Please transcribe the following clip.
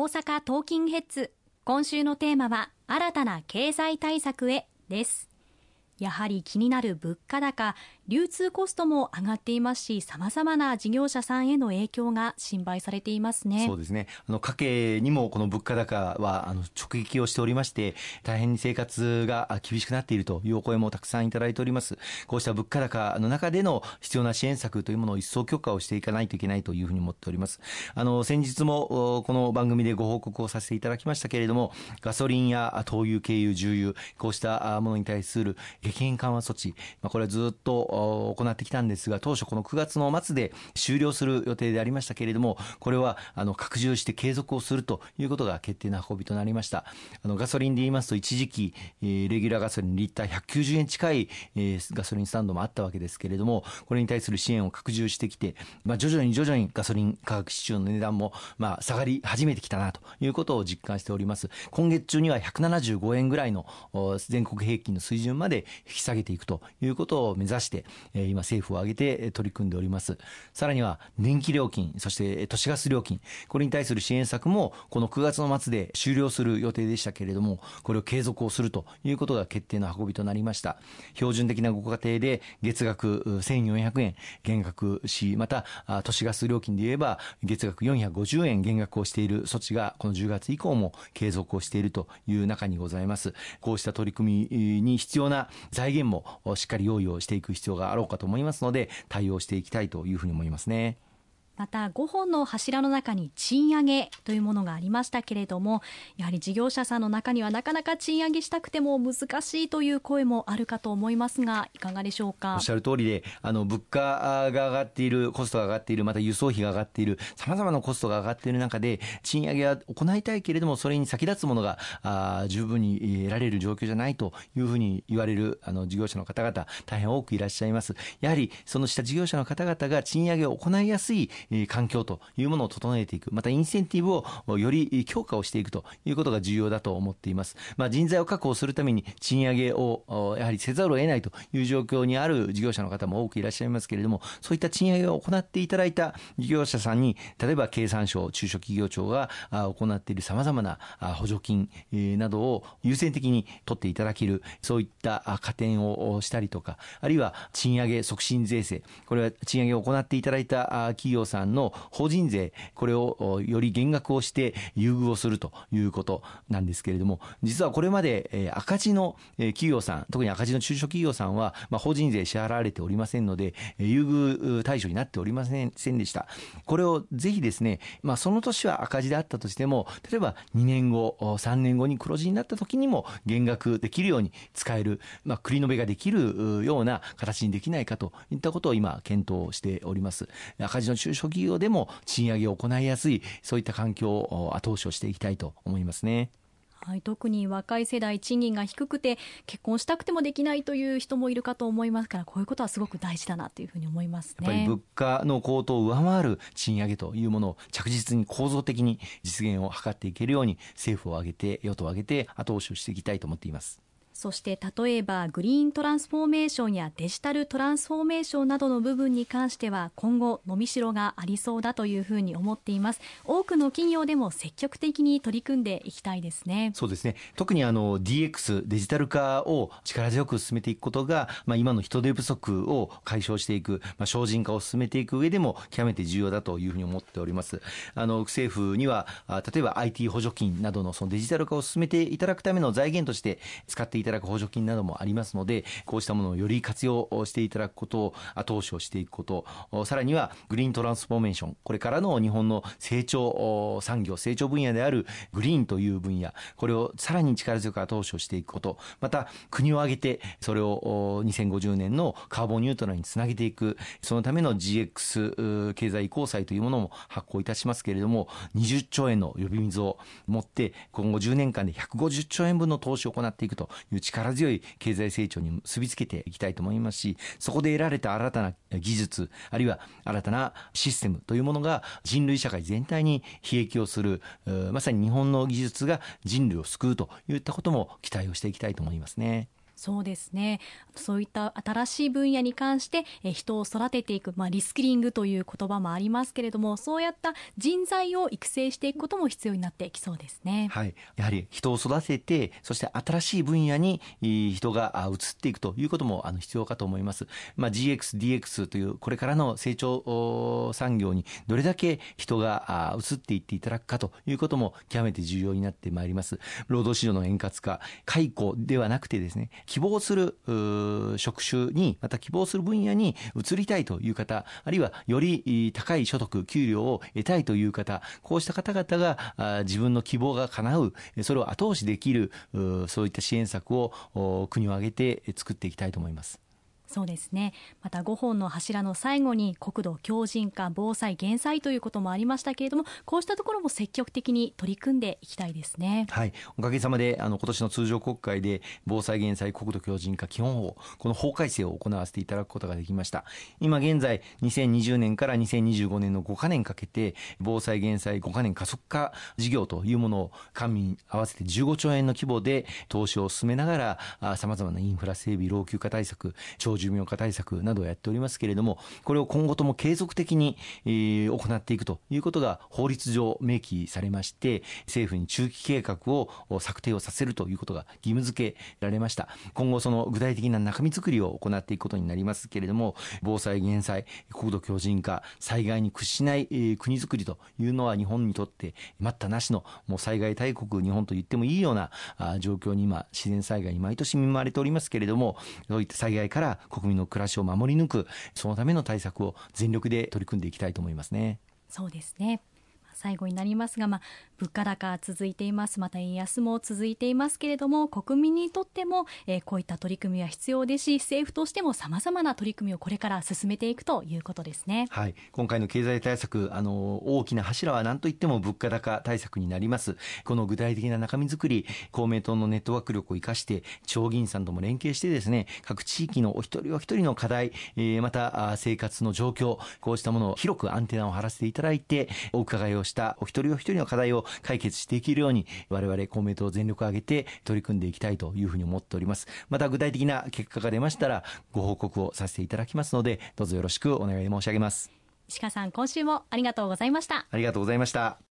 大阪トーキングヘッズ。今週のテーマは新たな経済対策へです。やはり気になる物価高。流通コストも上がっていますし、さまざまな事業者さんへの影響が心配されていますね。そうですね。あの、家計にもこの物価高は、あの、直撃をしておりまして、大変に生活が厳しくなっているというお声もたくさんいただいております。こうした物価高の中での必要な支援策というものを一層強化をしていかないといけないというふうに思っております。あの、先日も、この番組でご報告をさせていただきましたけれども、ガソリンや灯油、軽油、重油、こうしたものに対する激変緩和措置、まあ、これはずっと行ってきたんですが、当初この9月の末で終了する予定でありましたけれども、これはあの拡充して継続をするということが決定な運びとなりました。あのガソリンで言いますと、一時期、えー、レギュラーガソリンリッター190円近い、えー、ガソリンスタンドもあったわけですけれども、これに対する支援を拡充してきて、まあ、徐々に徐々にガソリン価格支柱の値段も、まあ、下がり始めてきたなということを実感しております。今月中には175円ぐらいの全国平均の水準まで引き下げていくということを目指して、え、今政府を挙げて取り組んでおります。さらには電気料金、そして都市ガス料金、これに対する支援策もこの9月の末で終了する予定でしたけれども、これを継続をするということが決定の運びとなりました。標準的なご家庭で月額1400円減額し、また都市ガス料金で言えば月額450円減額をしている措置がこの10月以降も継続をしているという中にございます。こうした取り組みに必要な財源もしっかり用意をしていく必要があろうかと思いますので、対応していきたいというふうに思いますね。また5本の柱の中に賃上げというものがありましたけれどもやはり事業者さんの中にはなかなか賃上げしたくても難しいという声もあるかと思いますがいかがでしょうか？おっしゃる通りであの物価が上がっているコストが上がっているまた輸送費が上がっているさまざまなコストが上がっている中で賃上げは行いたいけれどもそれに先立つものがあ十分に得られる状況じゃないというふうに言われるあの事業者の方々大変多くいらっしゃいます。やはりその下事業者の方々が賃上げを行いやすい環境というものを整えていく、またインセンティブをより強化をしていくということが重要だと思っています。まあ、人材を確保するために賃上げをやはりせざるを得ないという状況にある事業者の方も多くいらっしゃいますけれども、そういった賃上げを行っていただいた事業者さんに、例えば経産省、中小企業庁が行っている様々な補助金などを優先的に取っていただける、そういった加点をしたりとか、あるいは賃上げ促進税制、これは賃上げを行っていただいた企業さんさんの法人税、これをより減額をして優遇をするということなんですけれども、実はこれまで赤字の企業さん、特に赤字の中小企業さんは、ま、法人税支払われておりませんので、優遇対象になっておりませんでした。これをぜひですね、まあ、その年は赤字であったとしても、例えば2年後、3年後に黒字になった時にも減額できるように使える、まあ、繰り延べができるような形にできないかといったことを今検討しております。赤字の中小企業でも賃上げを行いやすい、そういった環境を後押しをしていきたいと思いますね。はい、特に若い世代賃金が低くて結婚したくてもできないという人もいるかと思いますからこういうことはすごく大事だなというふうに思いますねやっぱり物価の高騰を上回る賃上げというものを着実に構造的に実現を図っていけるように政府を挙げて与党を挙げて後押しをしていきたいと思っていますそして例えばグリーントランスフォーメーションやデジタルトランスフォーメーションなどの部分に関しては今後伸びしろがありそうだというふうに思っています。多くの企業でも積極的に取り組んでいきたいですね。そうですね。特にあの DX デジタル化を力強く進めていくことが、まあ、今の人手不足を解消していく、まあ、精進化を進めていく上でも極めて重要だというふうに思っております。あの政府には例えば IT 補助金などのそのデジタル化を進めていただくための財源として使っていただく補助金などもありますので、こうしたものをより活用していただくことを後押しをしていくこと、さらにはグリーントランスフォーメーション、これからの日本の成長産業、成長分野であるグリーンという分野、これをさらに力強く後押しをしていくこと、また国を挙げてそれを2050年のカーボンニュートラルにつなげていく、そのための GX 経済移行債というものも発行いたしますけれども、20兆円の呼び水を持って、今後10年間で150兆円分の投資を行っていくという力強い経済成長に結びつけていきたいと思いますし、そこで得られた新たな技術、あるいは新たなシステムというものが人類社会全体に悲劇をする、まさに日本の技術が人類を救うといったことも期待をしていきたいと思いますね。そうですね。そういった新しい分野に関してえ人を育てていく、まあ、リスキリングという言葉もありますけれどもそうやった人材を育成していくことも必要になってきそうですね、はい、やはり人を育ててそして新しい分野に人が移っていくということもあの必要かと思います、まあ、GX、DX というこれからの成長産業にどれだけ人が移っていっていただくかということも極めて重要になってまいります。労働市場の円滑化解雇ではなくてですね希望する職種にまた希望する分野に移りたいという方あるいはより高い所得給料を得たいという方こうした方々が自分の希望が叶うそれを後押しできるそういった支援策を国を挙げて作っていきたいと思います。そうですね。また5本の柱の最後に国土強靭化防災減災ということもありましたけれどもこうしたところも積極的に取り組んでいきたいですね。はい。おかげさまであの今年の通常国会で防災減災国土強靭化基本法この法改正を行わせていただくことができました。今現在2020年から2025年の5か年かけて防災減災5か年加速化事業というものを官民合わせて15兆円の規模で投資を進めながらさまざまなインフラ整備老朽化対策長寿命化対策などをやっておりますけれども、これを今後とも継続的に、えー、行っていくということが法律上明記されまして、政府に中期計画を策定をさせるということが義務付けられました。今後その具体的な中身作りを行っていくことになりますけれども、防災減災、国土強靭化、災害に屈しない、えー、国づくりというのは日本にとって待ったなしのもう災害大国日本と言ってもいいような状況に今自然災害に毎年見舞われておりますけれども、そういった災害から国民の暮らしを守り抜くそのための対策を全力で取り組んでいきたいと思いますね。そうですね最後になりますが、まあ、物価高続いています。また円安も続いていますけれども国民にとっても、えー、こういった取り組みは必要ですし政府としてもさまざまな取り組みをこれから進めていくということですね、はい、今回の経済対策あの大きな柱は何といっても物価高対策になります。この具体的な中身作り公明党のネットワーク力を生かして地方議員さんとも連携してですね各地域のお一人お一人の課題、えー、また生活の状況こうしたものを広くアンテナを張らせていただいてお伺いをしたお一人お一人の課題を解決していけるように、我々公明党全力を挙げて取り組んでいきたいというふうに思っております。また具体的な結果が出ましたら、ご報告をさせていただきますので、どうぞよろしくお願い申し上げます。石川さん、今週もありがとうございました。ありがとうございました。